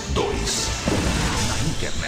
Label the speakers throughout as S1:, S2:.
S1: 2, 1. Na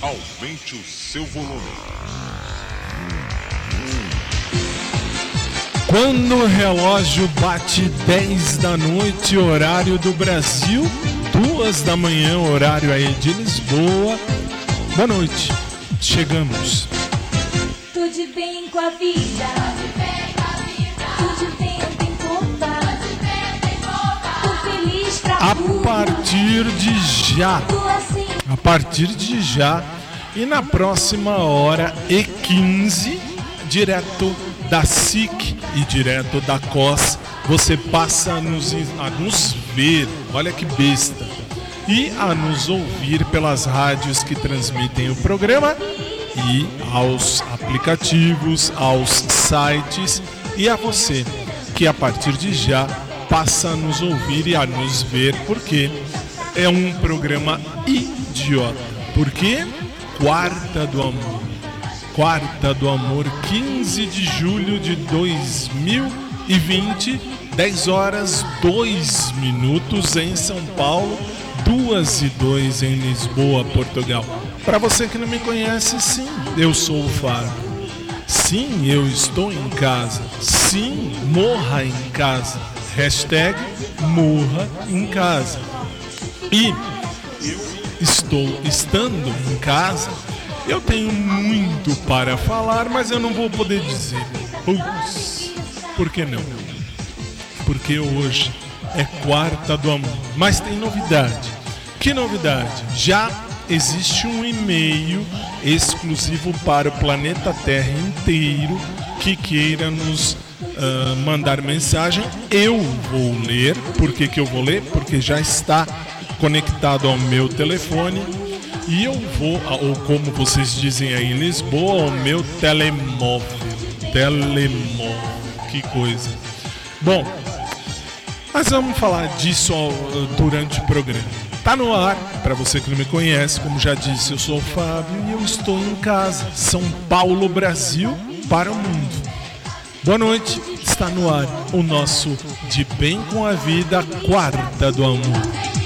S2: Aumente o seu volume.
S3: Quando o relógio bate 10 da noite, horário do Brasil, 2 da manhã, horário aí de Lisboa. Boa noite, chegamos.
S4: Tudo bem com a vida.
S3: A partir de já, a partir de já, e na próxima hora e 15, direto da SIC e direto da COS, você passa a nos, a nos ver, olha que besta, e a nos ouvir pelas rádios que transmitem o programa e aos aplicativos, aos sites. E a você que a partir de já passa a nos ouvir e a nos ver, porque é um programa idiota. Porque Quarta do Amor. Quarta do Amor, 15 de julho de 2020, 10 horas 2 minutos em São Paulo, 2 e 2 em Lisboa, Portugal. Para você que não me conhece, sim, eu sou o Fábio. Sim, eu estou em casa. Sim, morra em casa. Hashtag morra em casa. E estou estando em casa. Eu tenho muito para falar, mas eu não vou poder dizer. Putz, por que não? Porque hoje é quarta do amor. Mas tem novidade. Que novidade? Já existe um e-mail exclusivo para o planeta Terra inteiro que queira nos ah, mandar mensagem. Eu vou ler. Por que, que eu vou ler? Porque já está conectado ao meu telefone. E eu vou, ou como vocês dizem aí em Lisboa, ao meu telemóvel. Telemóvel. Que coisa. Bom, mas vamos falar disso durante o programa. Tá no ar, para você que não me conhece, como já disse, eu sou o Fábio e eu estou em casa, São Paulo, Brasil, para o mundo. Boa noite, está no ar o nosso De Bem com a Vida, quarta do amor.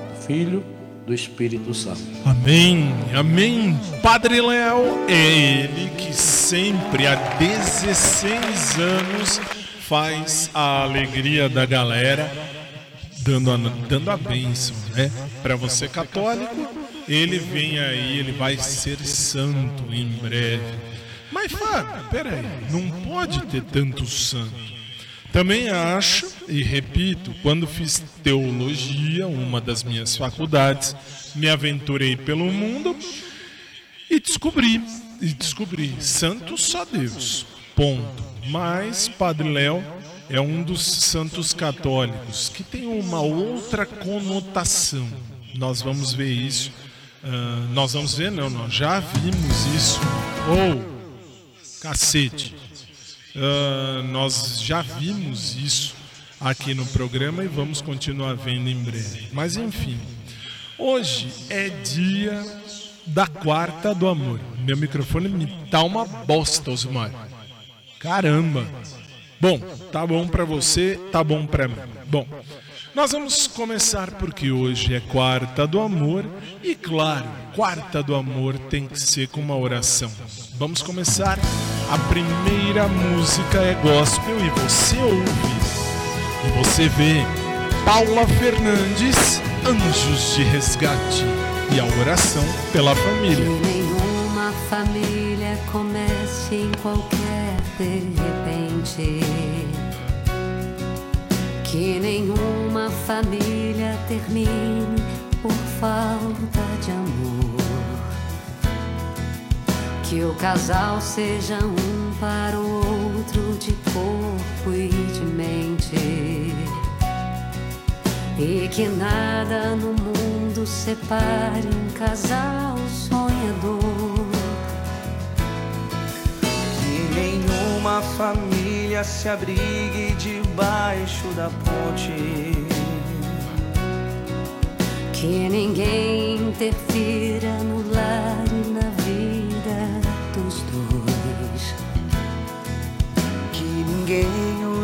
S5: Filho, do Espírito Santo.
S3: Amém, amém. Padre Léo é ele que sempre há 16 anos faz a alegria da galera, dando a, dando a bênção, né? Para você católico, ele vem aí, ele vai ser santo em breve. Mas Fábio, peraí, não pode ter tanto santo. Também acho, e repito, quando fiz teologia, uma das minhas faculdades, me aventurei pelo mundo e descobri, e descobri, santo só Deus, ponto. Mas Padre Léo é um dos santos católicos que tem uma outra conotação. Nós vamos ver isso. ah, nós vamos ver, não, nós já vimos isso. Ou, cacete. Ah, nós já vimos isso aqui no programa e vamos continuar vendo em breve. Mas enfim, hoje é dia da quarta do amor. Meu microfone me tá uma bosta, Osmar. Caramba. Bom, tá bom pra você, tá bom pra mim. Bom, nós vamos começar porque hoje é quarta do amor e claro, quarta do amor tem que ser com uma oração. Vamos começar. A primeira música é gospel e você ouve e você vê Paula Fernandes, Anjos de Resgate e a oração pela família.
S2: Que nenhuma família comece em qualquer de repente. Que nenhuma família termine por falta de amor. Que o casal seja um para o outro de corpo e de mente. E que nada no mundo separe um casal sonhador.
S6: Que nenhuma família se abrigue debaixo da ponte.
S2: Que ninguém interfira no lar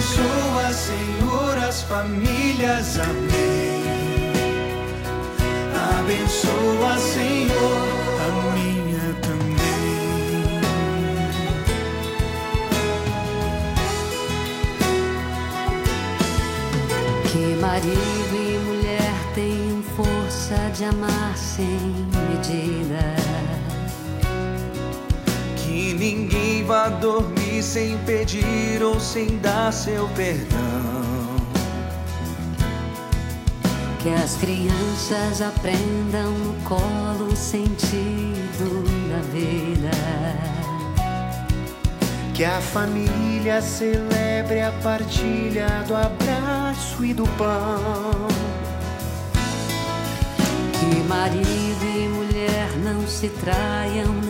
S6: Abençoa, Senhor, as famílias. Amém. Abençoa, Senhor, a minha também.
S2: Que marido e mulher tenham força de amar sem medida.
S6: Que ninguém vá dormir sem pedir ou sem dar seu perdão.
S2: Que as crianças aprendam no colo o sentido da vida.
S6: Que a família celebre a partilha do abraço e do pão.
S2: Que marido e mulher não se traiam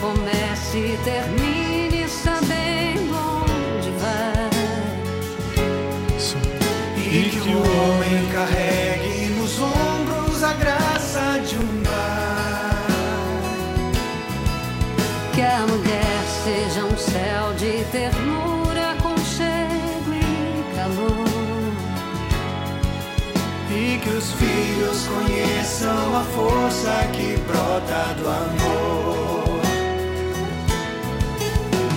S2: comece e termine sabendo onde vai.
S7: E que o homem carregue nos ombros a graça de um pai.
S2: Que a mulher seja um céu de ternura, conchego e calor.
S7: E que os filhos conheçam a força que brota do amor.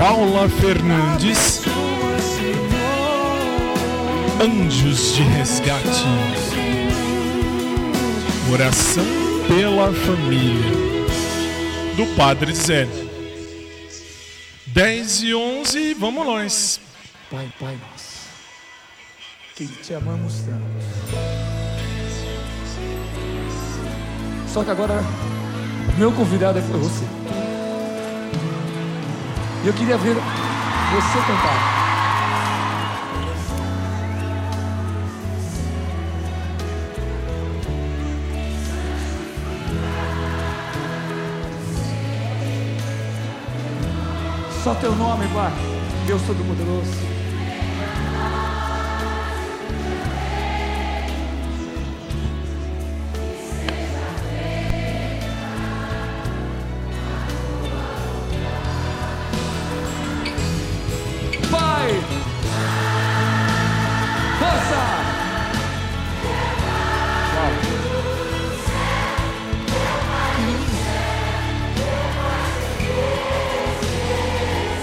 S3: Paula Fernandes. Anjos de Resgate. Oração pela família. Do Padre Zé. 10 e 11, vamos nós.
S8: Pai, Pai nosso, que te amamos tanto. Só que agora, meu convidado foi você. E eu queria ver você cantar. Só teu nome, Pai. Deus Todo-Poderoso.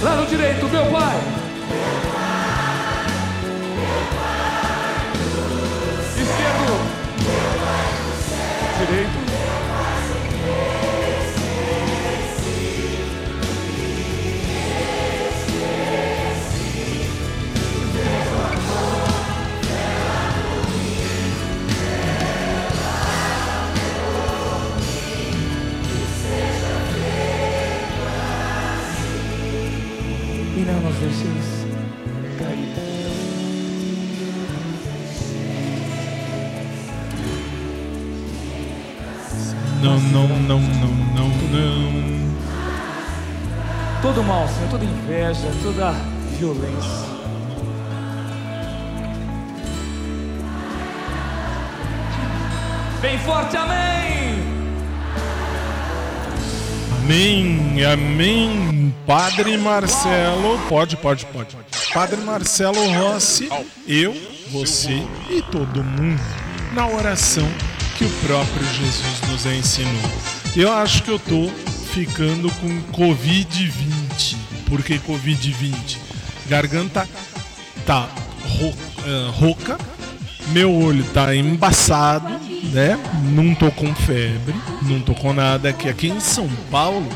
S8: Pai. Lado direito, meu pai.
S3: Não, não, não, não, não, não.
S8: Todo mal, Senhor, toda inveja, toda violência. Bem forte, amém!
S3: Amém, amém. Padre Marcelo, pode, pode, pode. Padre Marcelo Rossi, eu, você e todo mundo na oração que o próprio Jesus nos ensinou. Eu acho que eu tô ficando com Covid-20. Por que Covid-20? Garganta tá uh, rouca, meu olho tá embaçado, né? Não tô com febre, não tô com nada. Que aqui em São Paulo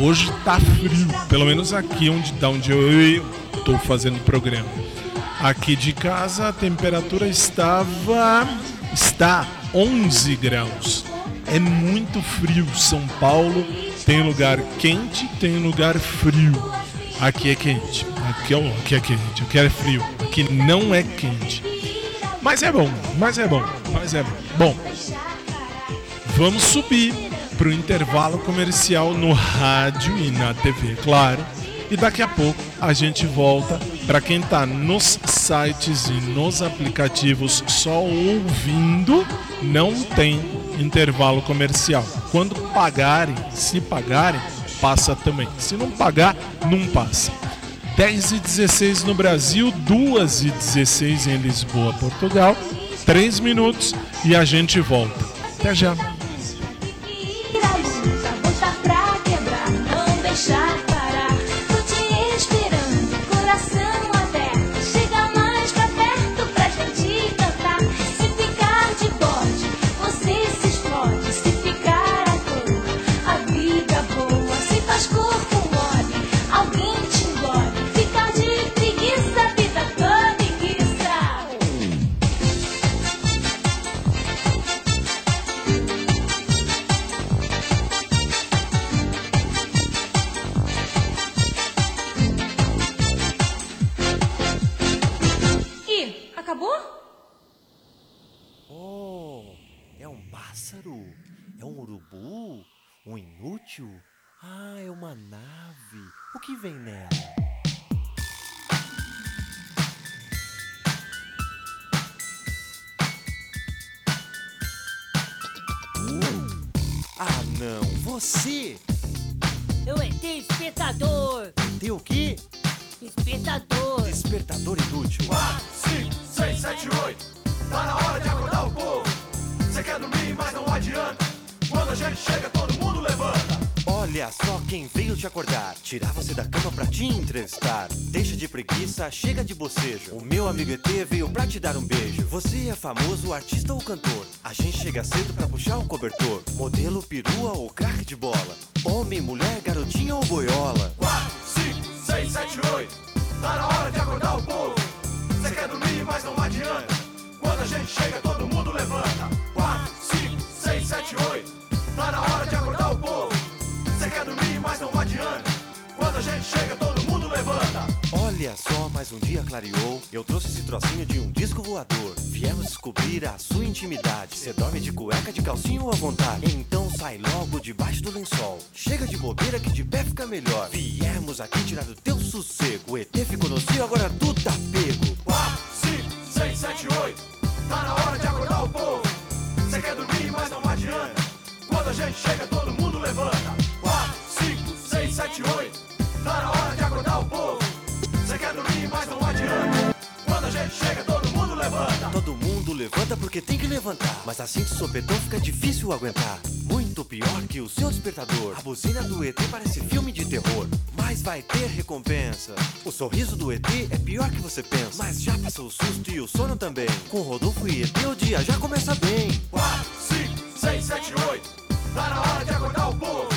S3: hoje tá frio, pelo menos aqui onde da onde eu tô fazendo programa. Aqui de casa a temperatura estava está 11 graus. É muito frio. São Paulo tem lugar quente, tem lugar frio. Aqui é quente. Aqui, ó, aqui é quente. Aqui é frio. Aqui não é quente. Mas é bom, mas é bom, mas é bom. Bom, vamos subir para o intervalo comercial no rádio e na TV, claro. E daqui a pouco a gente volta para quem está nos sites e nos aplicativos só ouvindo, não tem intervalo comercial. Quando pagarem, se pagarem, passa também. Se não pagar, não passa. 10 e 16 no Brasil, 2 e 16 em Lisboa, Portugal. 3 minutos e a gente volta. Até já.
S4: Deixar
S9: Oh, é um pássaro? É um urubu? Um inútil? Ah, é uma nave. O que vem nela? Ah, não, você!
S10: Eu ET espetador!
S9: Tem o quê?
S10: Espetador!
S9: Despertador inútil.
S11: 5, 6, 7, 8. Tá na hora de acordar o povo. Você quer dormir, mas não adianta. Quando a gente chega, todo mundo levanta.
S9: Olha só quem veio te acordar. Tirar você da cama pra te entrevistar. Deixa de preguiça, chega de bocejo. O meu amigo ET veio pra te dar um beijo. Você é famoso, artista ou cantor? A gente chega cedo pra puxar o cobertor. Modelo, perua ou craque de bola? Homem, mulher, garotinha ou boiola?
S11: 4, 5, 6, 7, 8. Tá na hora de acordar o povo. Você quer dormir, mas não adianta. Quando a gente chega, todo mundo levanta. 4, 5, 6, 7, 8. Tá na hora de acordar o povo. Você quer dormir, mas não adianta. Quando a gente chega, todo mundo levanta.
S9: Olha só, mais um dia clareou. Eu trouxe esse trocinho de um disco voador. Viemos descobrir a sua intimidade. Você dorme de cueca, de calcinho à vontade. Então sai logo debaixo do lençol. Chega de bobeira que de pé fica melhor. Viemos aqui tirar do teu sossego. O ET ficou no cio, agora tu tá pego.
S11: 4, 5, 6, 7, 8. Tá na hora de acordar o povo. Você quer dormir, mas não adianta. Quando a gente chega, todo mundo levanta. 4, 5, 6, 7, 8. Tá na hora levanta
S9: porque tem que levantar. Mas assim de sopetão fica difícil aguentar. Muito pior que o seu despertador. A buzina do ET parece filme de terror. Mas vai ter recompensa. O sorriso do ET é pior que você pensa. Mas já passou o susto e o sono também. Com Rodolfo e ET o dia já começa bem.
S11: 4, 5, 6, 7, 8. Tá na hora de acordar o povo.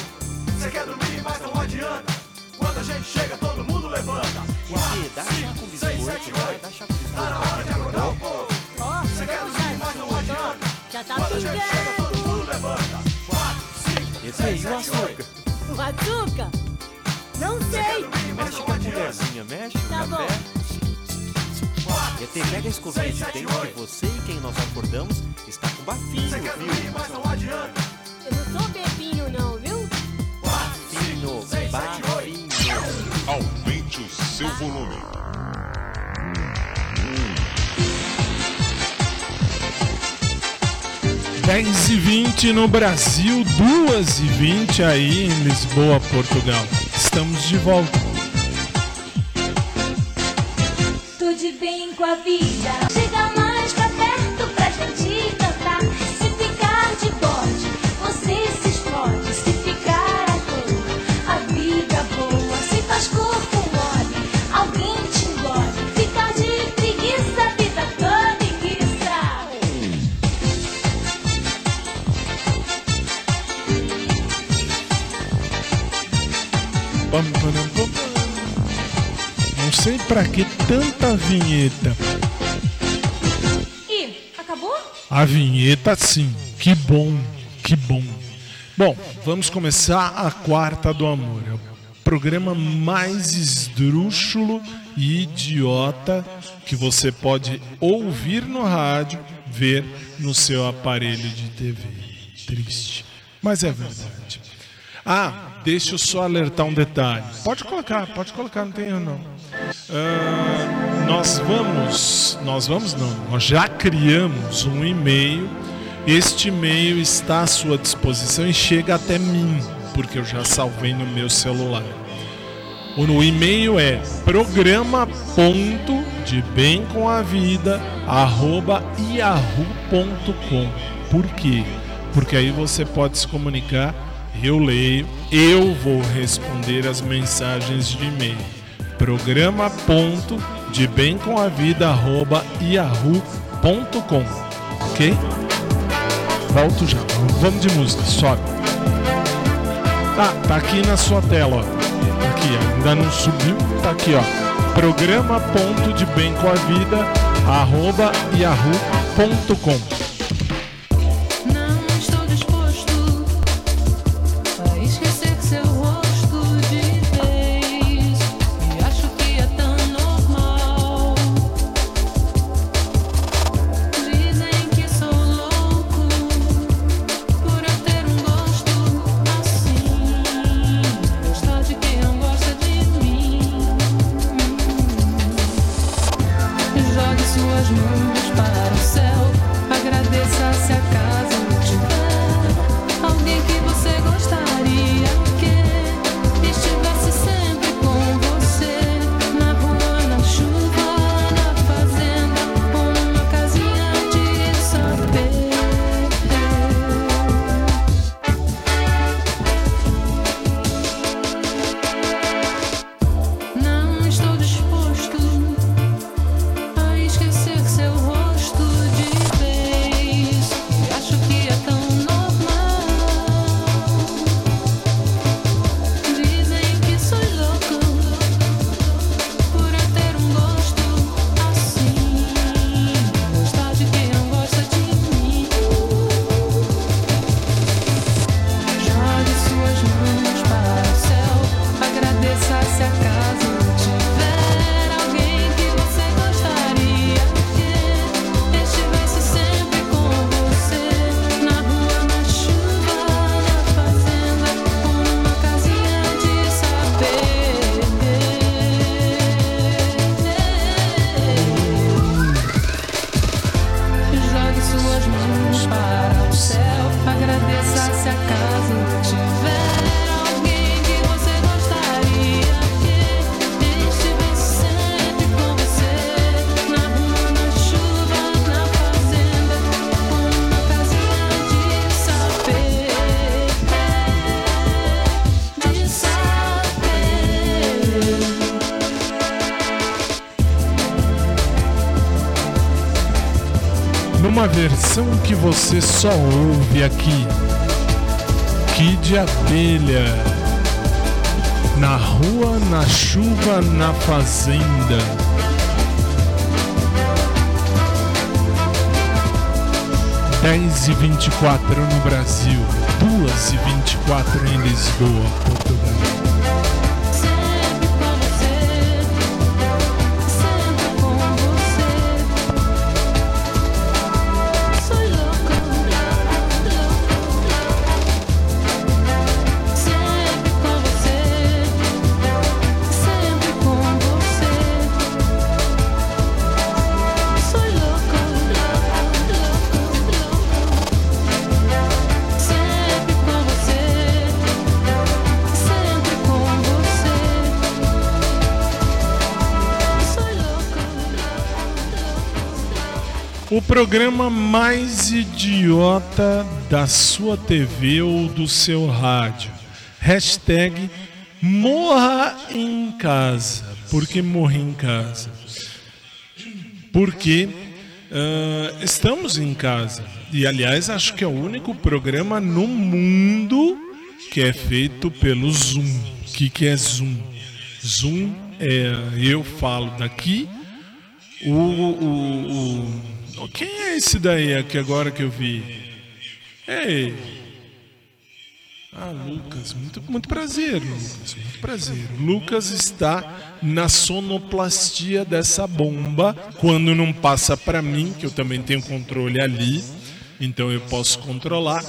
S11: Você quer dormir, mas não adianta. Quando a gente chega, todo mundo levanta.
S9: ET, dá chá com
S11: 6, 7,
S9: biscoito, vai,
S11: 8.
S9: dá chá com biscoito.
S11: Tá na hora de acordar o povo.
S10: Tá
S11: Quando a gente chega, todo
S10: pingando!
S11: mundo levanta. 4, 5,
S9: ET,
S11: 6,
S9: e o
S11: 7, 8.
S9: açúcar?
S10: O açúcar? Não sei!
S11: dormir,
S9: Mexe com a colherzinha, mexe o
S10: Tá
S9: café.
S10: bom.
S9: ET, pega a escovinha de dente que você e quem nós acordamos está com bafinho,
S11: Você quer
S9: viu?
S11: dormir, mas não adianta.
S10: Eu não sou bebinho, não, viu?
S9: Bafino, bafino.
S12: Aumente o seu volume.
S13: Dez e 20 no Brasil, 2 e 20 aí em Lisboa, Portugal. Estamos de volta.
S3: Pra
S13: que tanta vinheta.
S3: Ih, acabou?
S13: A vinheta sim, que bom, que bom. Bom, vamos começar a quarta do amor. É o programa mais esdrúxulo e idiota que você pode ouvir no rádio, ver no seu aparelho de TV. Triste, mas é verdade. Ah, deixa eu só alertar um detalhe. Pode colocar, pode colocar, não tem erro não. Ah, nós vamos, nós vamos não, nós já criamos um e-mail. Este e-mail está à sua disposição e chega até mim, porque eu já salvei no meu celular. O e-mail é programa ponto de bem com a vida arroba yahoo.com. Por quê? Porque aí você pode se comunicar, eu leio, eu vou responder as mensagens de e-mail. Programa ponto de bem com a vida arroba yahoo.com. Ok? Volto já. Vamos de música, sobe. Tá, tá aqui na sua tela, ó. Aqui, ainda não subiu, tá aqui, ó. Programa ponto de bem com a vida arroba yahoo.com. Versão que você só ouve aqui. Kid Abelha. Na rua, na chuva, na fazenda. Dez e vinte e quatro no Brasil, duas e vinte e quatro em Lisboa,
S3: programa mais idiota da sua TV ou do seu rádio. Hashtag morra em casa. Por que morrer em casa? Porque ah, estamos em casa. E aliás, acho que é o único programa no mundo que é feito pelo Zoom. O que, que é Zoom? Zoom é eu falo daqui. O, o, o, quem é esse daí aqui agora que eu vi? Ei. Ah, Lucas, muito, muito prazer, Lucas, muito prazer. Lucas está na sonoplastia dessa bomba quando não passa para mim, que eu também tenho controle ali, então eu posso controlar.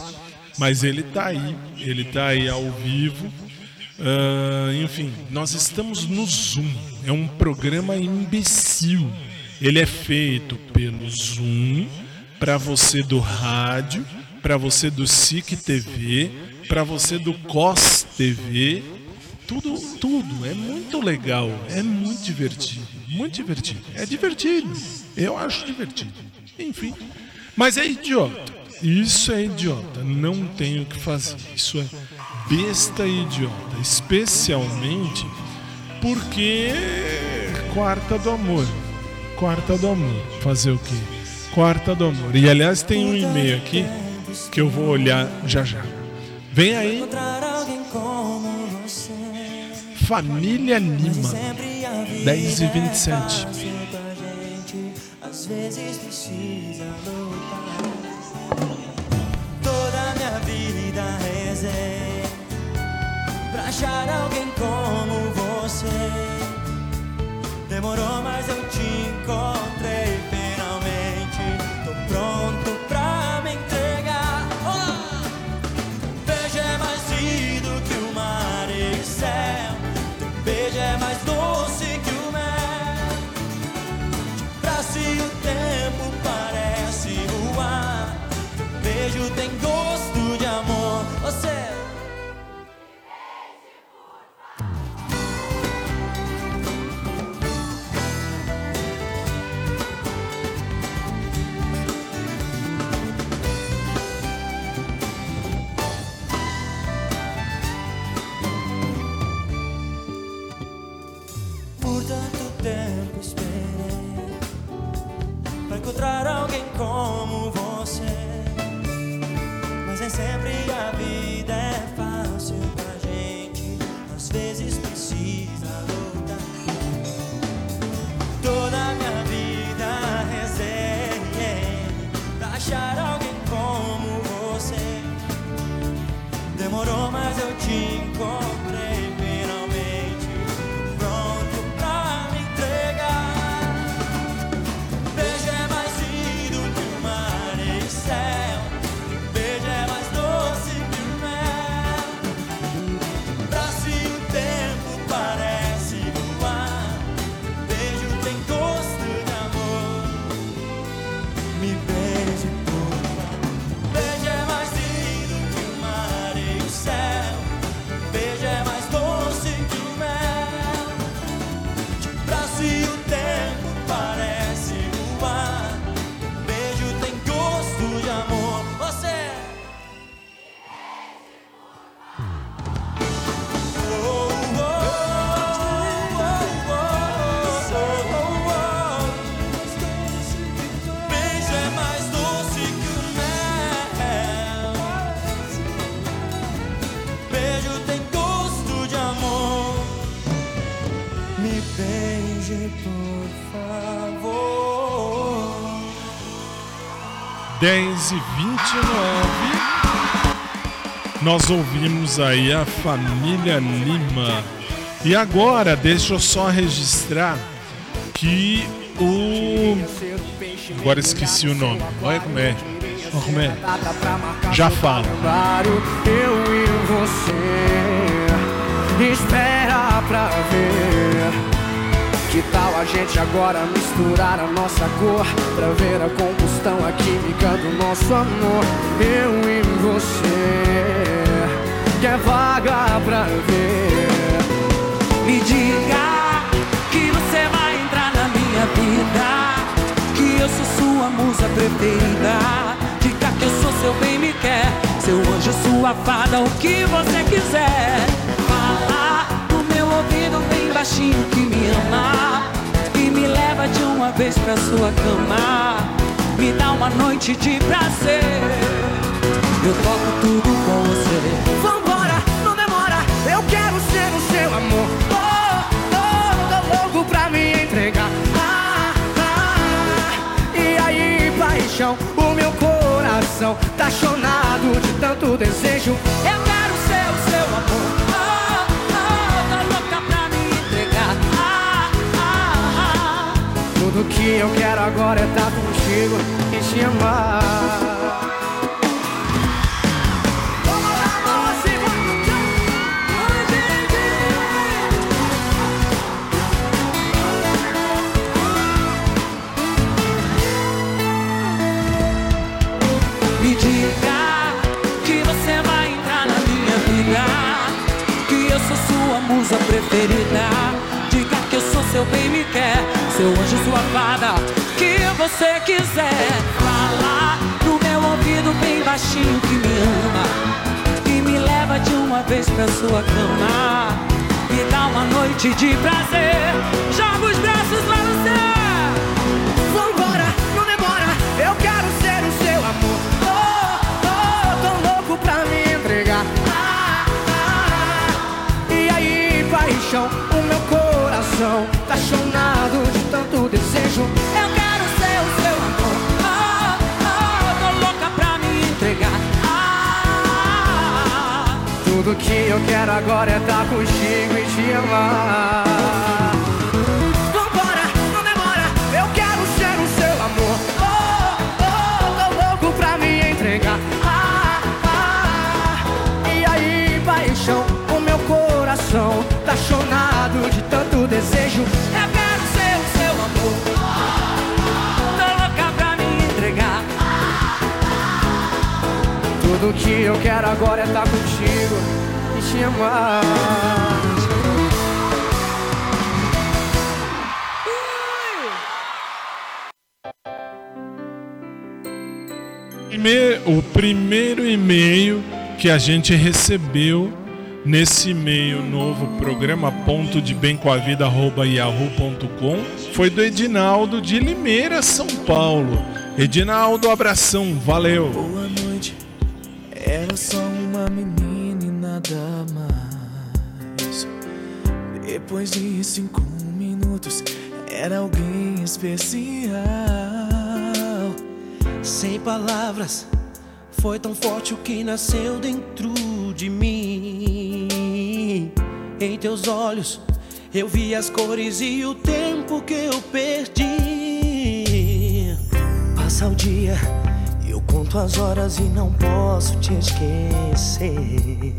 S3: Mas ele tá aí, ele tá aí ao vivo. Ah, enfim, nós estamos no Zoom. É um programa imbecil. Ele é feito pelo Zoom para você do rádio, para você do SIC TV, para você do COS TV. Tudo, tudo. É muito legal. É muito divertido. Muito divertido. É divertido. Eu acho divertido. Enfim. Mas é idiota. Isso é idiota. Não tem o que fazer. Isso é besta e idiota. Especialmente porque quarta do amor. Quarta do amor. Fazer o quê? Quarta do amor. E aliás, tem um e-mail aqui que eu vou olhar já já. Vem aí. Família Lima. 10 e 27.
S14: Às vezes precisa lutar. Toda minha vida rezei pra achar alguém como você. Demorou, mas eu te encontrei
S3: 10 e 29. Nós ouvimos aí a família Lima. E agora, deixa eu só registrar que o. Agora esqueci o nome. Olha como é. Olha como é. Já falo.
S6: Eu e você Espera pra ver Que tal a gente agora misturar a nossa cor Pra ver a combustão, a química do nosso amor Eu e você Que é vaga pra ver Me diga que você vai entrar na minha vida Que eu sou sua
S15: musa preferida. Diga que eu sou seu bem me quer, seu anjo, sua fada, o que você quiser. Fala ouvido bem baixinho que me ama e me leva de uma vez pra sua cama. Me dá uma noite de prazer. Eu toco tudo com você.
S6: Vambora, não demora, eu quero ser o seu amor. Tô, tô, tô louco pra me entregar. Ah, ah, e aí, paixão, o meu coração tá chonado de tanto desejo.
S15: Eu quero
S6: que eu quero agora é estar contigo e te amar.
S15: Me diga que você vai entrar na minha vida. Que eu sou sua musa preferida. Diga que eu sou seu bem me quer. Seu anjo, sua fada. Que você quiser. Fala no meu ouvido bem baixinho que me ama. E me leva de uma vez pra sua cama. Me dá uma noite de prazer. Joga os braços lá no céu.
S6: Vambora, não demora, eu quero ser o seu amor. Tô, tô, tô louco pra me entregar. Ah, ah, e aí, paixão, o meu coração tá chonado de Tudo que eu quero agora é estar contigo e te amar. Tudo que eu quero agora é estar contigo e te amar.
S3: O primeiro e-mail que a gente recebeu nesse e-mail novo programa ponto de bem com a vida arroba yahoo.com foi do Edinaldo de Limeira, São Paulo. Edinaldo, abração, valeu.
S16: Era só uma menina e nada mais. Depois de cinco minutos, era alguém especial. Sem palavras, foi tão forte o que nasceu dentro de mim. Em teus olhos, eu vi as cores e o tempo que eu perdi. Passa o dia, eu conto as horas e não posso te esquecer.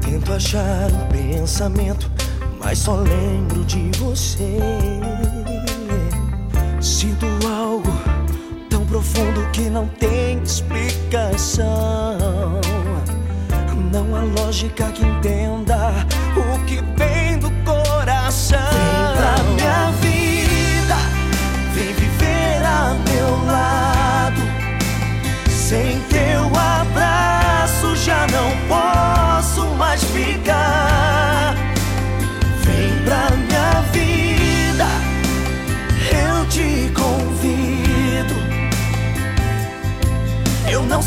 S16: Tento achar um pensamento, mas só lembro de você. Sinto algo tão profundo que não tem explicação. Não há lógica que entenda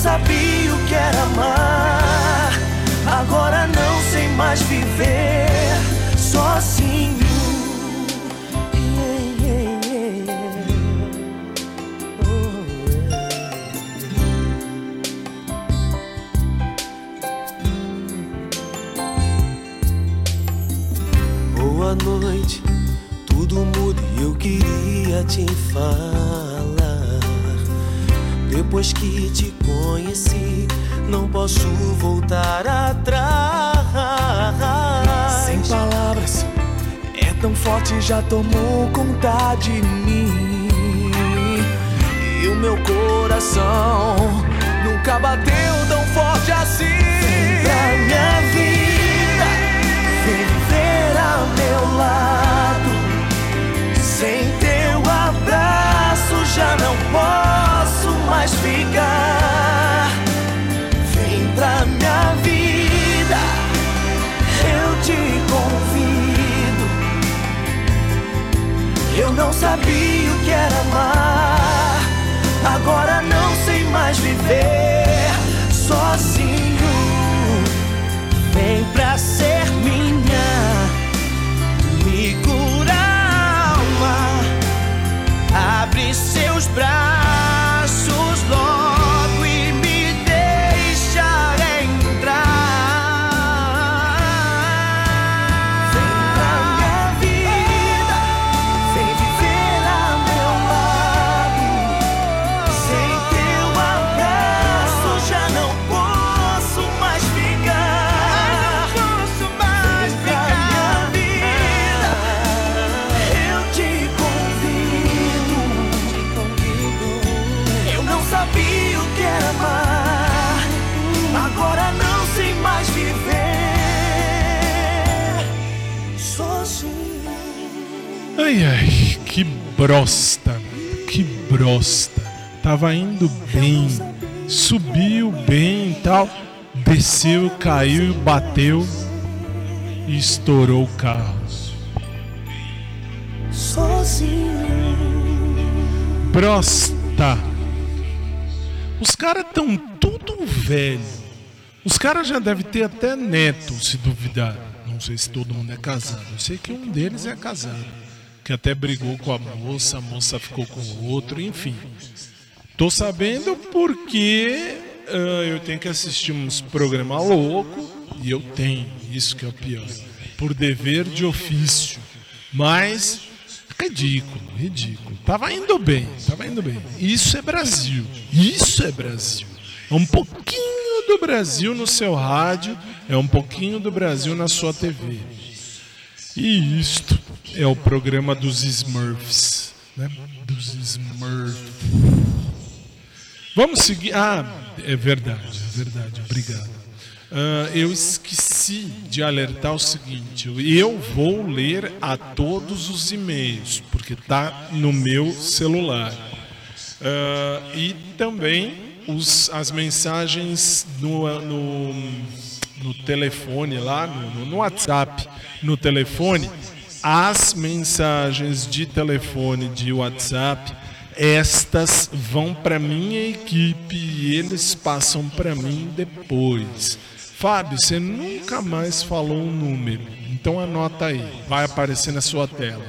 S16: sabia o que era amar, agora não sei mais viver sozinho. Boa noite, tudo muda e eu queria te falar. Depois que te conheci, não posso voltar atrás. Sem palavras, é tão forte, já tomou conta de mim. E o meu coração nunca bateu tão forte assim. Vem pra minha vida, vem viver ao meu lado. Sem teu abraço já não posso mais ficar. Vem pra minha vida, eu te convido. Eu não sabia o que era amar, agora não sei mais viver sozinho. Vem pra ser minha, me cura alma. Abre seus braços
S3: brosta, que brosta. Tava indo bem, subiu bem e tal, desceu, caiu, bateu e estourou o carro.
S16: Sozinho.
S3: Brosta. Os caras tão tudo velho. Os caras já devem ter até neto, se duvidar. Não sei se todo mundo é casado. Eu sei que um deles é casado. Que até brigou com a moça, a moça ficou com o outro, enfim. Tô sabendo porque ah, eu tenho que assistir uns programas loucos e eu tenho, isso que é o pior. Por dever de ofício. Mas ridículo, ridículo. Tava indo bem, tava indo bem. Isso é Brasil. Isso é Brasil. É um pouquinho do Brasil no seu rádio, é um pouquinho do Brasil na sua TV. E isto é o programa dos Smurfs, né? Dos Smurfs. Vamos seguir. Ah, é verdade, é verdade. Obrigado. Ah, eu esqueci de alertar o seguinte: eu vou ler a todos os e-mails, porque tá no meu celular. Ah, e também os, as mensagens no, no, no telefone lá, no, no WhatsApp, no telefone, as mensagens de telefone de WhatsApp, estas vão para minha equipe e eles passam para mim depois. Fábio, você nunca mais falou um número, então anota aí, vai aparecer na sua tela.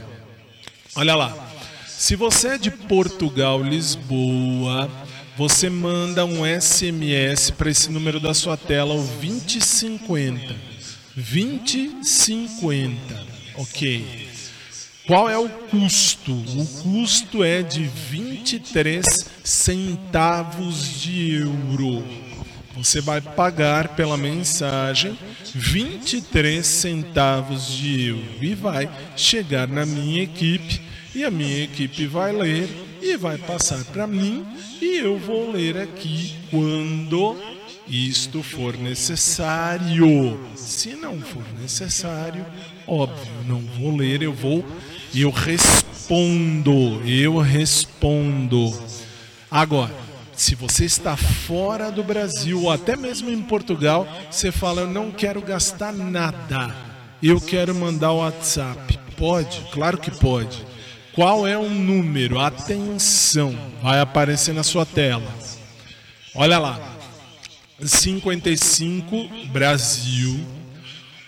S3: Olha lá. Se você é de Portugal, Lisboa, você manda um SMS para esse número da sua tela, o 2050. 2050. Ok. Qual é o custo? O custo é de 23 centavos de euro. Você vai pagar pela mensagem 23 centavos de euro e vai chegar na minha equipe e a minha equipe vai ler e vai passar para mim e eu vou ler aqui quando isto for necessário. Se não for necessário, óbvio, não vou ler, eu vou eu respondo, eu respondo. Agora, se você está fora do Brasil ou até mesmo em Portugal, você fala: Eu não quero gastar nada, eu quero mandar o WhatsApp. Pode? Claro que pode. Qual é o número? Atenção, vai aparecer na sua tela. Olha lá: 55 Brasil,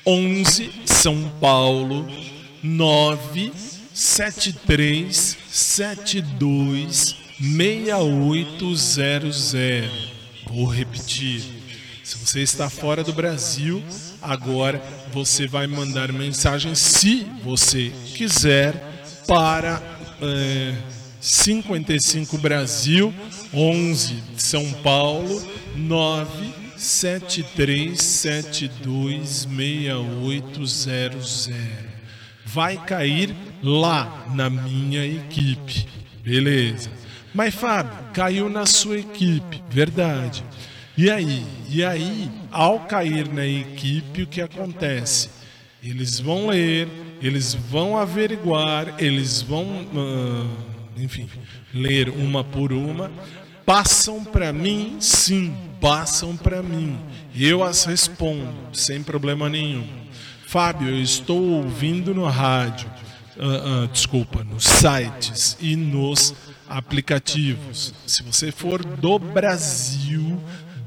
S3: 11 São Paulo, 9 73 72 6800. Vou repetir. Se você está fora do Brasil, agora você vai mandar mensagem, se você quiser, para é, 55 Brasil, 11 São Paulo, 9 73726800. Vai cair lá na minha equipe. Beleza. Mas Fábio, caiu na sua equipe, verdade. E aí? E aí, ao cair na equipe, o que acontece? Eles vão ler, eles vão averiguar, eles vão ah, enfim, ler uma por uma. Passam para mim, sim, passam para mim. Eu as respondo, sem problema nenhum. Fábio, eu estou ouvindo no rádio, ah, ah, desculpa, nos sites e nos aplicativos. Se você for do Brasil,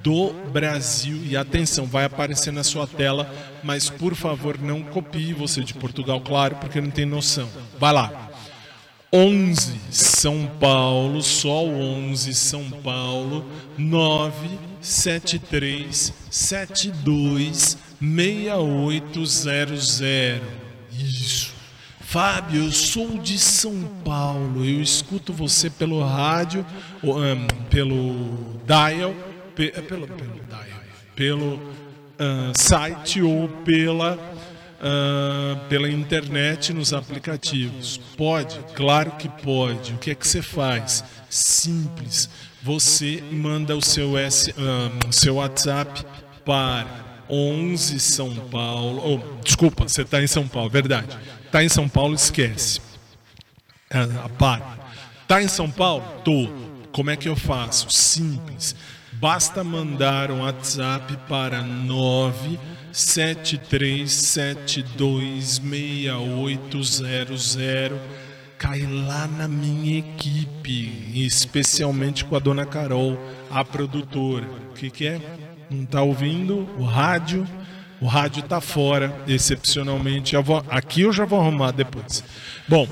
S3: do Brasil, e atenção, vai aparecer na sua tela, mas por favor não copie você de Portugal, claro, porque não tem noção. Vai lá. 11 São Paulo, só o 11 São Paulo, 973 72 6800. Isso. Fábio, eu sou de São Paulo. Eu escuto você pelo rádio, ahn, pelo dial, pe- pelo, pelo dial, pelo ah, site ou pela ah, pela internet nos aplicativos. Pode? Claro que pode. O que é que você faz? Simples. Você manda o seu, S, ah, seu WhatsApp para 11 São Paulo. Oh, desculpa, você está em São Paulo, verdade. Está em São Paulo, esquece. Para. Tá em São Paulo? Tô. Como é que eu faço? Simples. Basta mandar um WhatsApp para 973726800. Cai lá na minha equipe, especialmente com a dona Carol, a produtora. O que, que é? Não tá ouvindo? O rádio. O rádio tá fora, excepcionalmente. Eu vou- aqui eu já vou arrumar depois. Bom,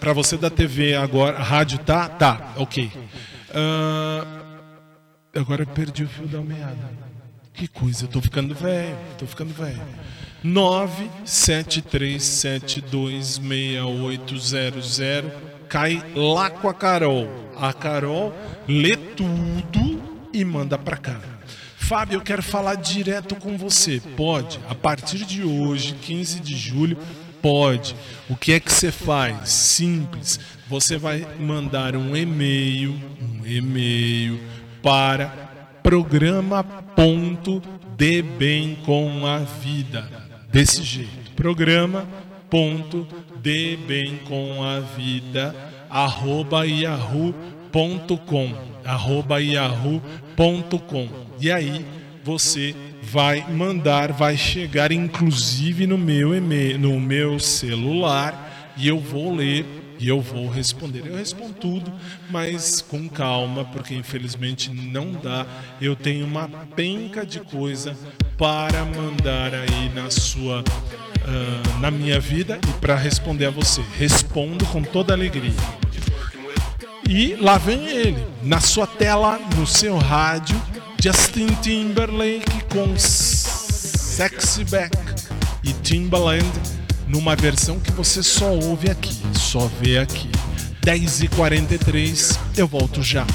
S3: para você da TV agora, rádio tá? Tá, ok. Ah, agora perdi o fio da meada. Que coisa, eu tô ficando velho, tô ficando velho. 973726800 cai lá com a Carol. A Carol lê tudo e manda pra cá. Fábio, eu quero falar direto com você. Pode. A partir de hoje, 15 de julho, pode. O que é que você faz? Simples. Você vai mandar um e-mail, um e-mail para programa.debem com a vida. Desse jeito. Programa.debem com a vida arroba yahoo.com arroba yahoo.com e aí você vai mandar, vai chegar inclusive no meu e-mail, no meu celular e eu vou ler e eu vou responder. Eu respondo tudo, mas com calma, porque infelizmente não dá. Eu tenho uma penca de coisa para mandar aí na sua ah, na minha vida e para responder a você. Respondo com toda alegria. E lá vem ele, na sua tela, no seu rádio, Justin Timberlake com Sexy Back e Timbaland numa versão que você só ouve aqui, só vê aqui. 10h43, eu volto já.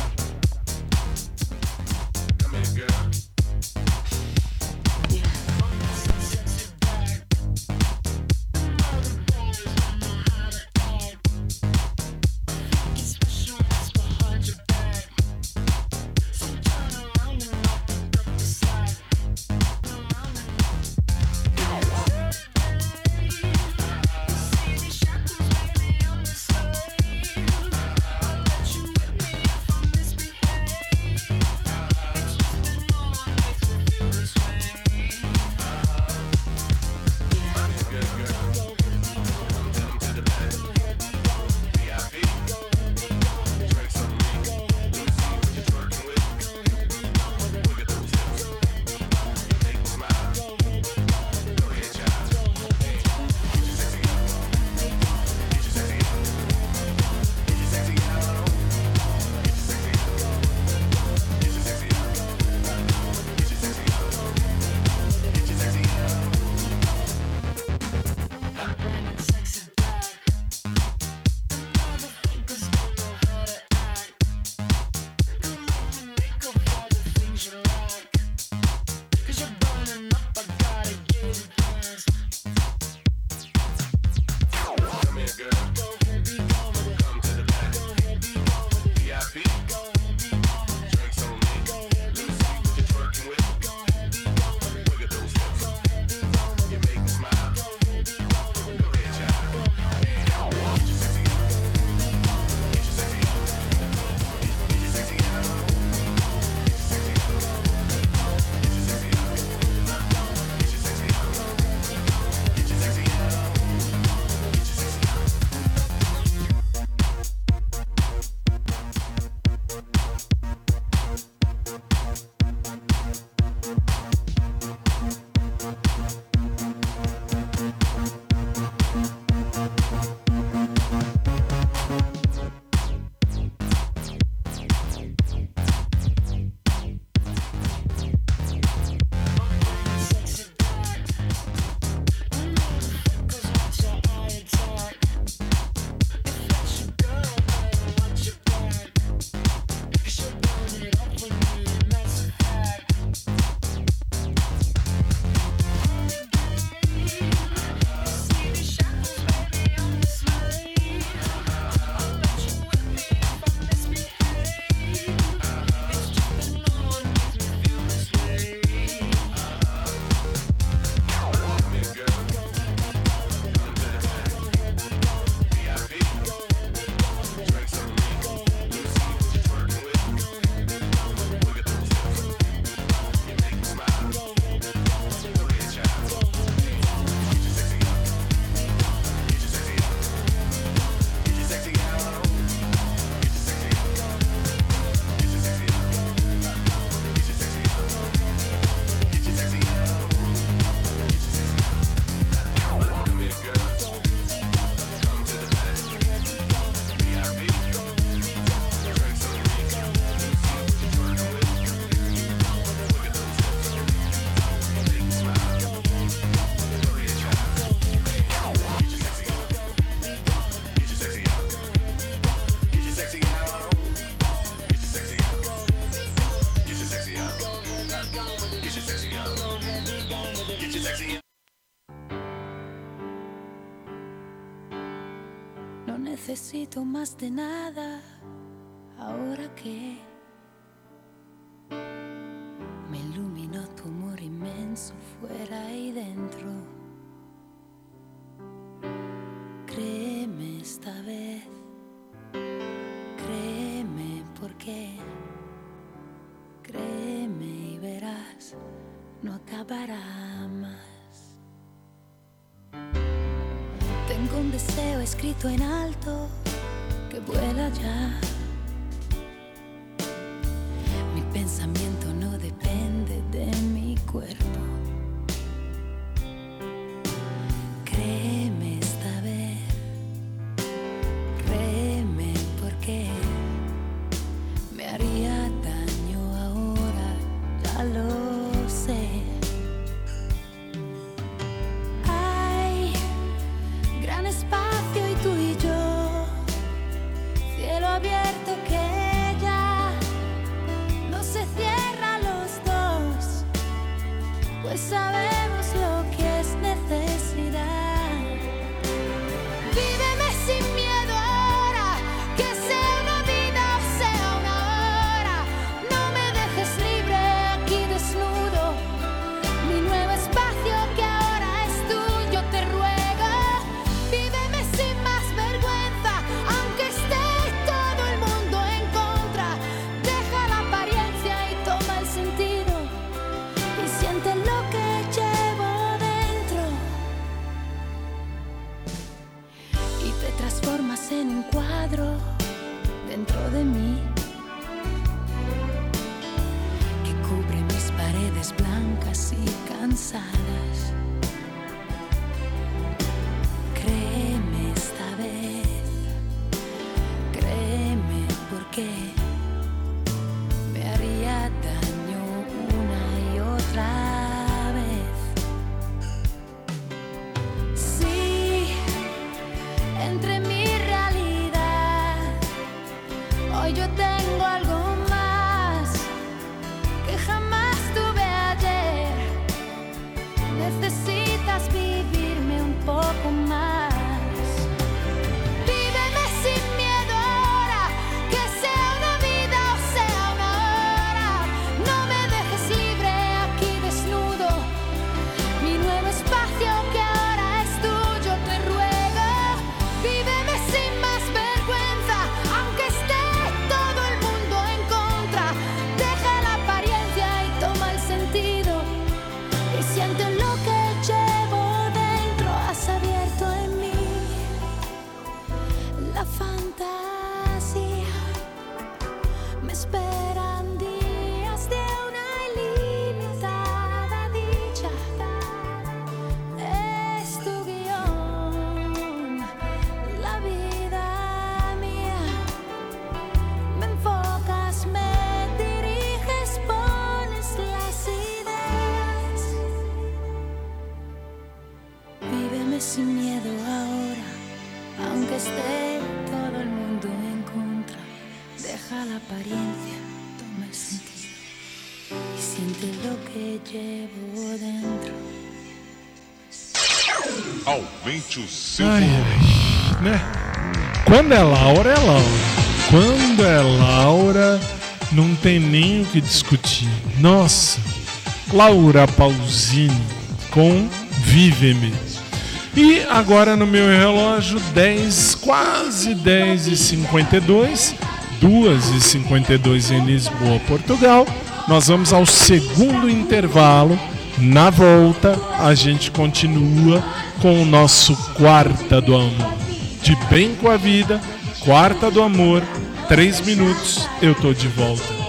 S17: de nada, ahora que me iluminó tu amor inmenso fuera y dentro. Créeme esta vez, créeme porque, créeme y verás, no acabará más. Tengo un deseo escrito en alto que vuela ya.
S3: Ai, né? Quando é Laura, é Laura. Quando é Laura, não tem nem o que discutir. Nossa, Laura Pausini com Vive-me. E agora no meu relógio, 10, quase 10 e 52, 2 e 52 em Lisboa, Portugal. Nós vamos ao segundo intervalo. Na volta, a gente continua com o nosso Quarta do Amor. De bem com a vida, Quarta do Amor, 3 minutos, eu tô de volta.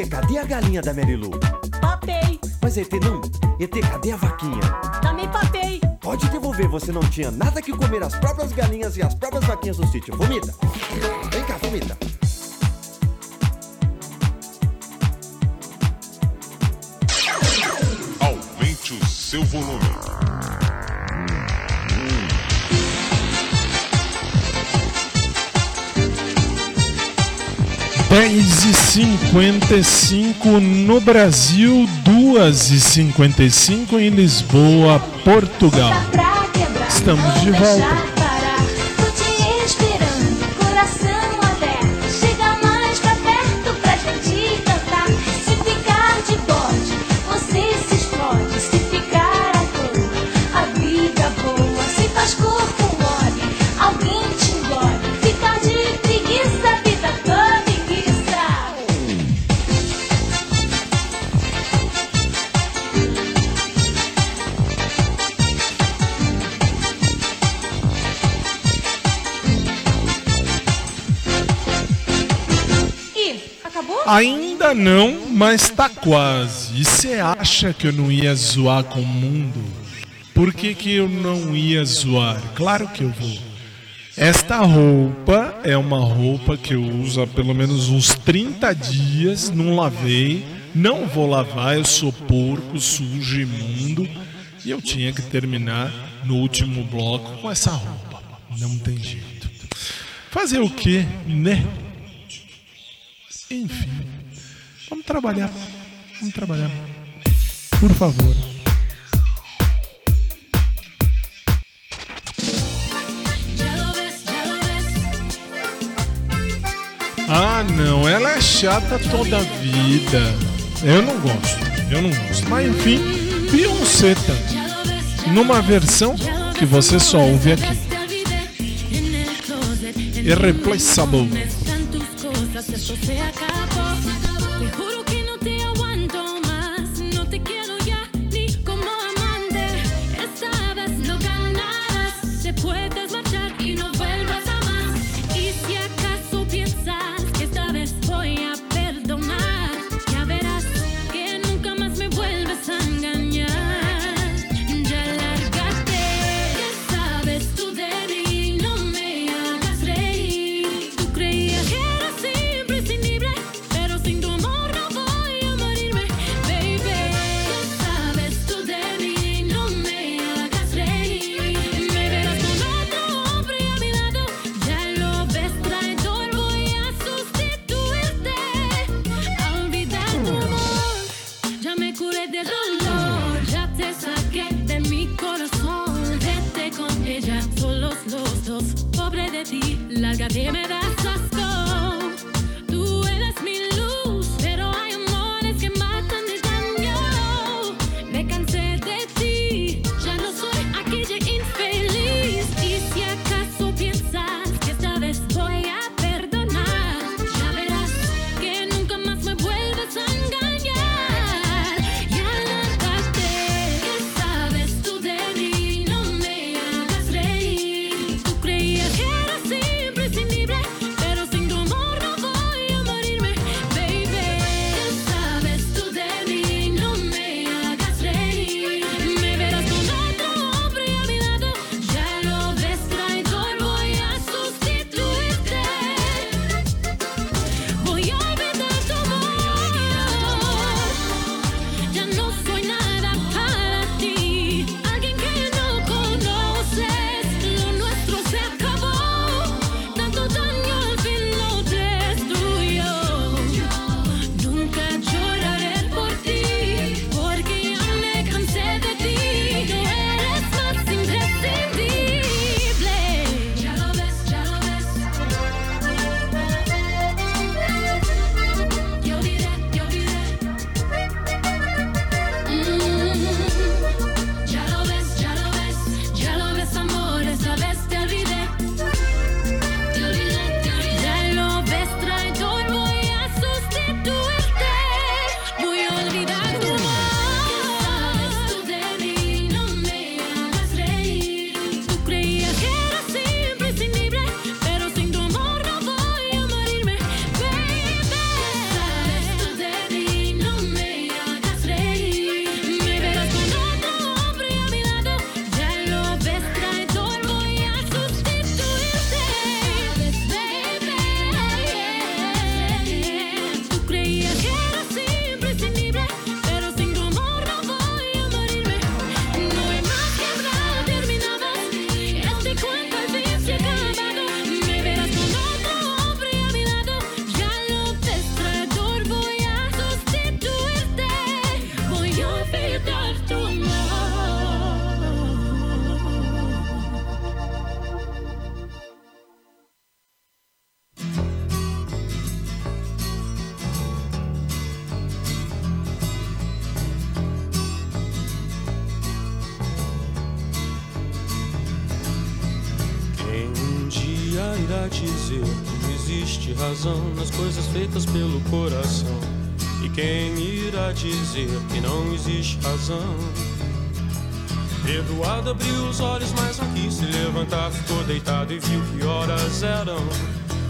S12: ET, cadê a galinha da Marilu?
S10: Papei,
S12: Mas ET não. ET, cadê a vaquinha?
S10: também papei.
S12: Pode devolver, você não tinha nada que comer as próprias galinhas e as próprias vaquinhas do sítio. Vomita. Vem cá, vomita.
S3: 10 e 55 no Brasil, 2 e 55 em Lisboa, Portugal. Estamos de volta. Ainda não, mas tá quase. E você acha que eu não ia zoar com o mundo? Por que, que eu não ia zoar? Claro que eu vou. Esta roupa é uma roupa que eu uso há pelo menos uns 30 dias, não lavei, não vou lavar, eu sou porco, sujo, imundo. E eu tinha que terminar no último bloco com essa roupa. Não tem jeito. Fazer o quê, né? Enfim. Vamos trabalhar. Vamos trabalhar. Por favor. Ah, não, ela é chata toda a vida. Eu não gosto, eu não gosto. Mas enfim, Beyoncé também. Numa versão que você só ouve aqui. Irreplaceable.
S13: Amarga que
S18: dizer que existe razão nas coisas feitas pelo coração? E quem irá dizer que não existe razão? Eduardo abriu os olhos, mas não quis se levantar. Ficou deitado e viu que horas eram.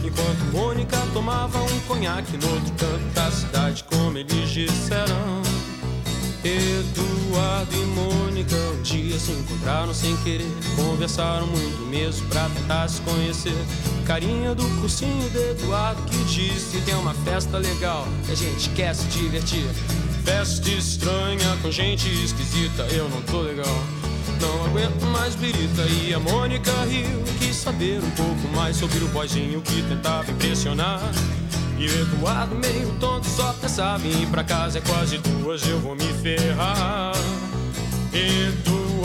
S18: Enquanto Mônica tomava um conhaque no outro canto da cidade, como eles disseram. Eduardo e Mônica um dia se encontraram sem querer. Conversaram muito mesmo pra tentar se conhecer. Carinha do cursinho de Eduardo que disse: Tem uma festa legal e a gente quer se divertir. Festa estranha com gente esquisita, eu não tô legal. Não aguento mais birita e a Mônica riu. Quis saber um pouco mais sobre o boyzinho que tentava impressionar. E o Eduardo meio tonto só pensava em ir pra casa É quase duas, eu vou me ferrar Eduardo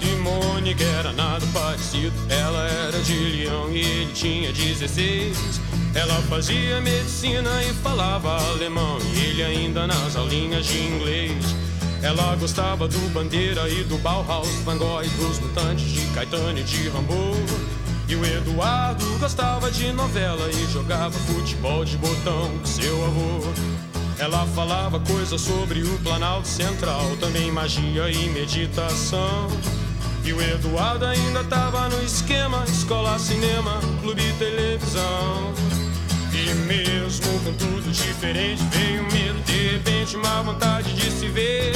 S18: e Mônica era nada parecido. Ela era de leão e ele tinha 16. Ela fazia medicina e falava alemão, e ele ainda nas aulinhas de inglês. Ela gostava do Bandeira e do Bauhaus, Van Gogh e dos Mutantes, de Caetano e de Rambo. E o Eduardo gostava de novela e jogava futebol de botão com seu avô. Ela falava coisas sobre o Planalto Central, também magia e meditação. E o Eduardo ainda tava no esquema: escola, cinema, clube e televisão. E mesmo com tudo diferente, veio medo, de repente, uma vontade de se ver.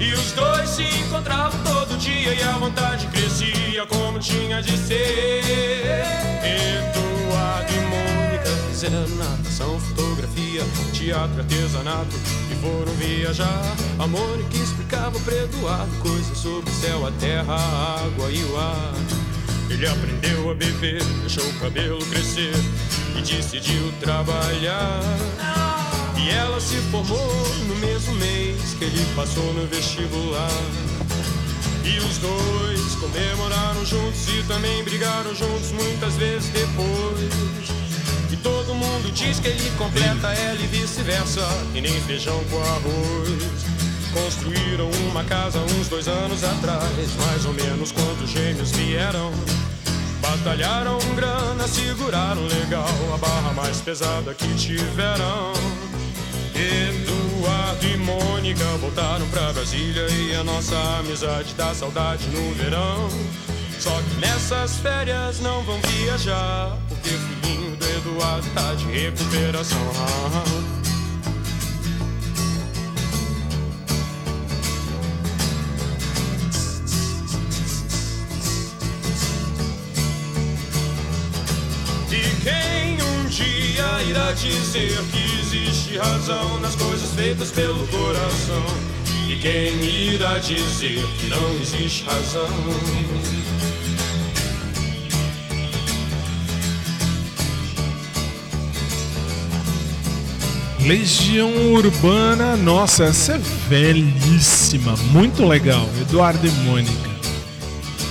S18: E os dois se encontravam todo dia e a vontade crescia como tinha de ser. Eduardo e Fizeram natação, fotografia teatro, artesanato e foram viajar. A Mônica explicava pro Eduardo coisas sobre o céu, a terra, a água e o ar. Ele aprendeu a beber, deixou o cabelo crescer e decidiu trabalhar. E ela se formou no mesmo mês que ele passou no vestibular. E os dois comemoraram juntos e também brigaram juntos muitas vezes depois. Todo mundo diz que ele completa ela e vice-versa, e nem feijão com arroz. Construíram uma casa uns dois anos atrás, mais ou menos quando os gêmeos vieram. Batalharam grana, seguraram legal a barra mais pesada que tiveram. Eduardo e Mônica voltaram pra Brasília e a nossa amizade dá saudade no verão. Só que nessas férias não vão viajar, porque filhinho do Eduardo tá de recuperação. E quem um dia irá dizer que existe razão nas coisas feitas pelo coração? E quem irá dizer que não existe razão?
S3: Legião Urbana, nossa, essa é velhíssima, muito legal, Eduardo e Mônica.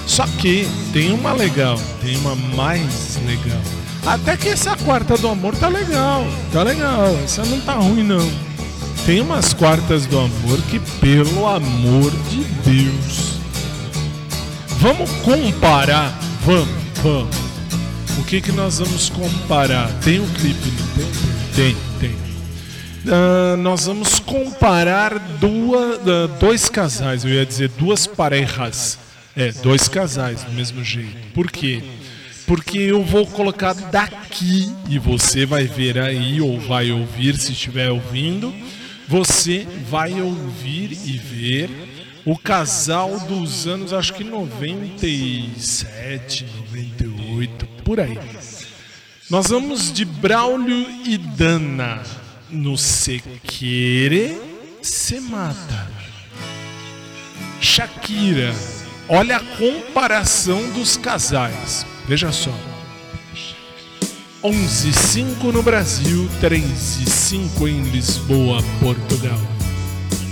S3: Só que tem uma legal, tem uma mais legal. Até que essa quarta do amor tá legal, tá legal, essa não tá ruim não. Tem umas quartas do amor que, pelo amor de Deus. Vamos comparar, vamos, vamos. O que que nós vamos comparar? Tem um clipe, não tem? Tem, tem. Ah, nós vamos comparar duas, ah, dois casais, eu ia dizer duas parejas. É, dois casais do mesmo jeito. Por quê? Porque eu vou colocar daqui e você vai ver aí ou vai ouvir se estiver ouvindo. Você vai ouvir e ver o casal dos anos, acho que 97, 98, por aí. Nós vamos de Braulio e Dana no Se Quere, Se Mata. Shakira, olha a comparação dos casais. Veja só. 11 e 5 no Brasil, 3 e 5 em Lisboa, Portugal.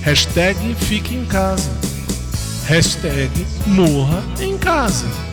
S3: Hashtag fique em casa. Hashtag morra em casa.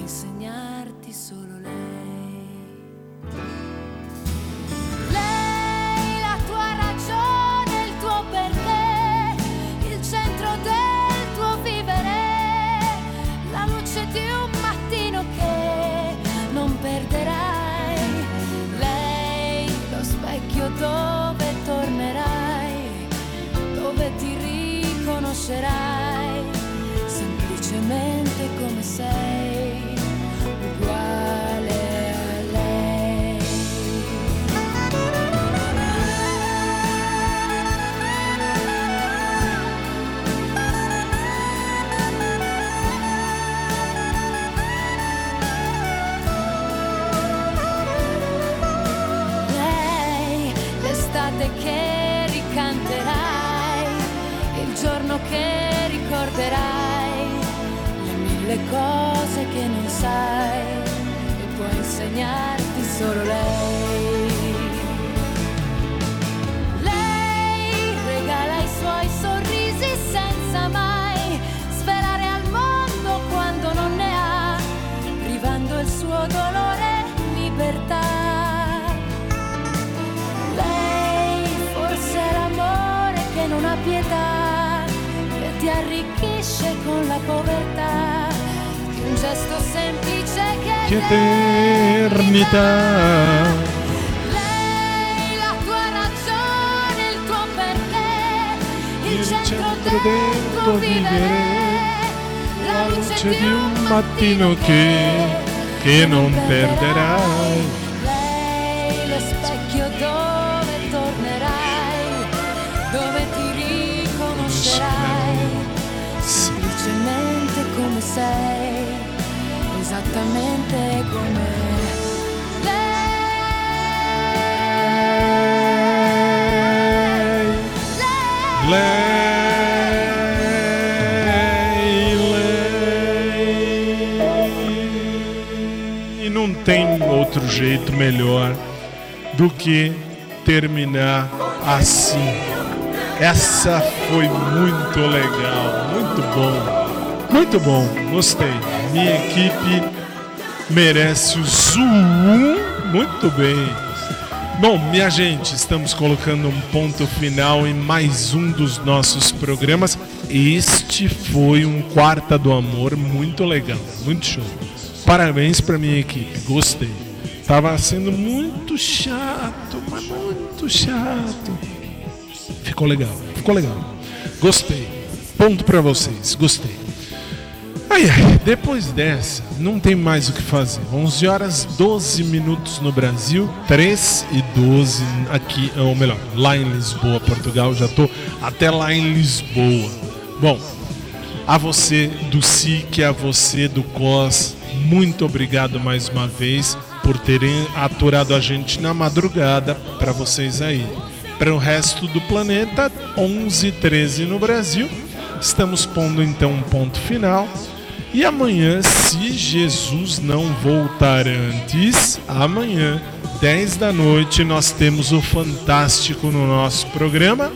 S17: Insegnarti solo lei. Insegnarti solo lei. Lei regala i suoi sorrisi senza mai svelare al mondo quando non ne ha, privando il suo dolore libertà. Lei forse è l'amore che non ha pietà, che ti arricchisce con la povertà, di un gesto semplice che
S3: Che eternità.
S17: lei, la tua ragione, il tuo perché, il, centro, del tuo vivere, la luce
S3: Luce di un mattino che, che non perderai. Jeito melhor do que terminar assim. Essa foi muito legal, muito bom, muito bom, gostei. Minha equipe merece o zoom, muito bem. Bom, minha gente, estamos colocando um ponto final em mais um dos nossos programas. Este foi um Quarta do Amor muito legal, muito show. Parabéns para minha equipe, gostei. Tava sendo muito chato, mas muito chato. Ficou legal, ficou legal. Gostei. Ponto para vocês, gostei. Ai, ai, depois dessa, não tem mais o que fazer. 11 horas 12 minutos no Brasil, 3 e 12 aqui, ou melhor, lá em Lisboa, Portugal. Já tô até lá em Lisboa. Bom, a você do SIC, a você do COS, muito obrigado mais uma vez por terem aturado a gente na madrugada para vocês aí. Para o resto do planeta, 11 e 13 no Brasil. Estamos pondo então um ponto final. E amanhã, se Jesus não voltar antes, amanhã, 10 da noite, nós temos o Fantástico no nosso programa,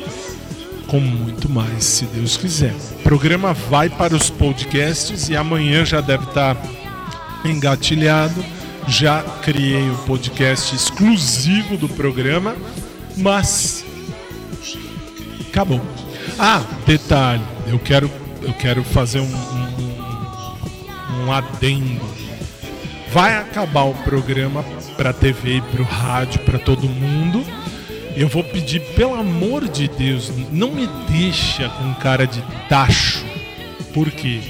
S3: com muito mais, se Deus quiser. O programa vai para os podcasts e amanhã já deve estar engatilhado. Já criei o podcast exclusivo do programa, mas acabou. Ah, detalhe, eu quero, eu quero fazer um, um, um adendo. Vai acabar o programa para TV e para o rádio, para todo mundo. Eu vou pedir, pelo amor de Deus, não me deixa com cara de tacho. Por quê?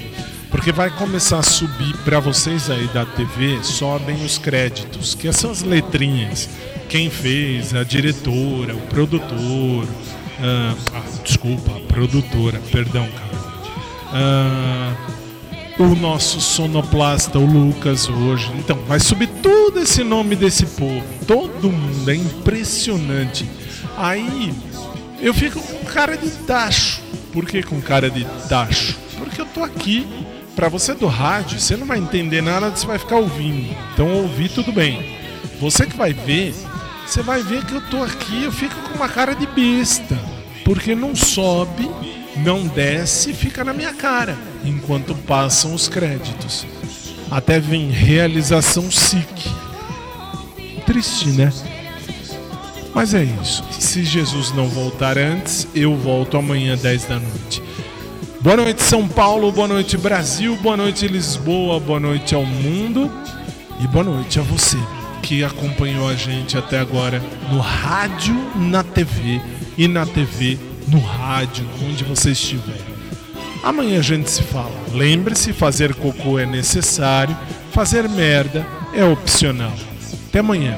S3: Porque vai começar a subir para vocês aí da TV, sobem os créditos, que são as letrinhas. Quem fez, a diretora, o produtor. ah, ah, desculpa, a produtora, perdão, cara. Ah, o nosso sonoplasta, o Lucas, hoje. Então, vai subir todo esse nome desse povo. Todo mundo, é impressionante. Aí,
S17: Eu fico com cara de tacho. Por que com cara de tacho? Porque eu tô aqui. Pra você do rádio, você não vai entender nada, você vai ficar ouvindo. Então ouvir tudo bem. Você que vai ver, você vai ver que eu tô aqui, eu fico com uma cara de besta. Porque não sobe, não desce, fica na minha cara enquanto passam os créditos. Até vem realização SIC. Triste, né? Mas é isso. Se Jesus não voltar antes, eu volto amanhã 10 da noite. Boa noite, São Paulo. Boa noite, Brasil. Boa noite, Lisboa. Boa noite ao mundo. E boa noite a você que acompanhou a gente até agora no rádio, na TV e na TV, no rádio, onde você estiver. Amanhã a gente se fala. Lembre-se: fazer cocô é necessário, fazer merda é opcional. Até amanhã.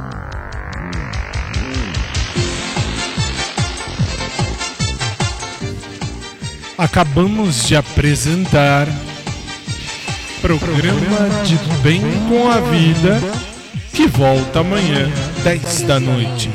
S17: Acabamos de apresentar programa de Bem com a Vida que volta amanhã, 10 da noite.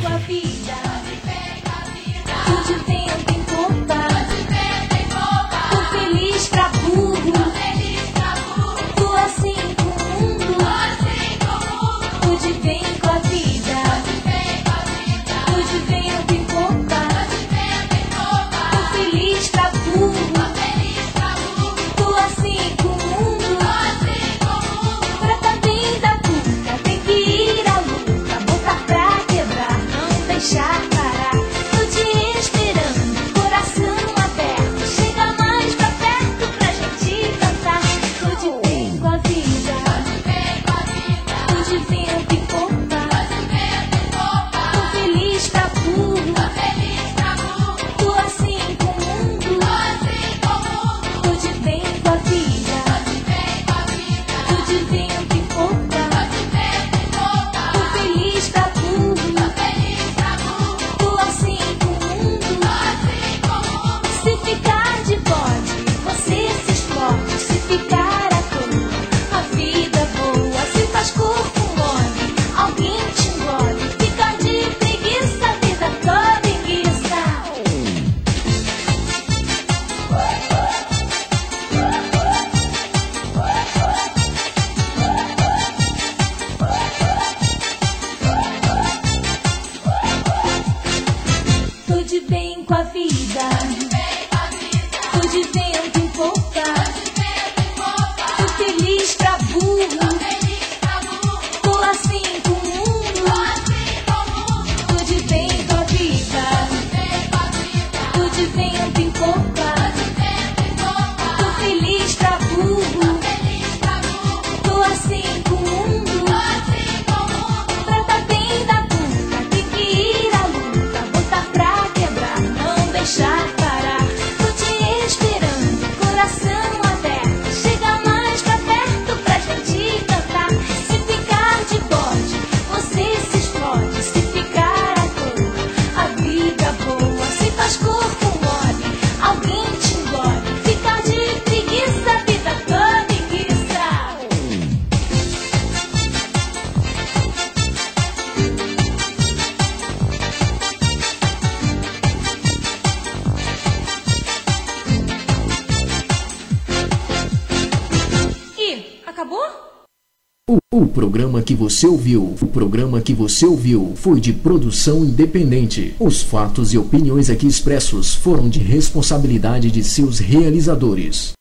S19: Programa que você ouviu, o programa que você ouviu foi de produção independente. Os fatos e opiniões aqui expressos foram de responsabilidade de seus realizadores.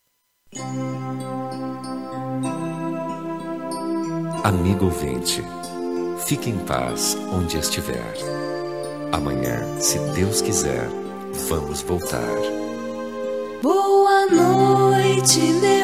S1: Amigo ouvinte, fique em paz onde estiver. Amanhã, se Deus quiser, vamos voltar.
S20: Boa noite, meu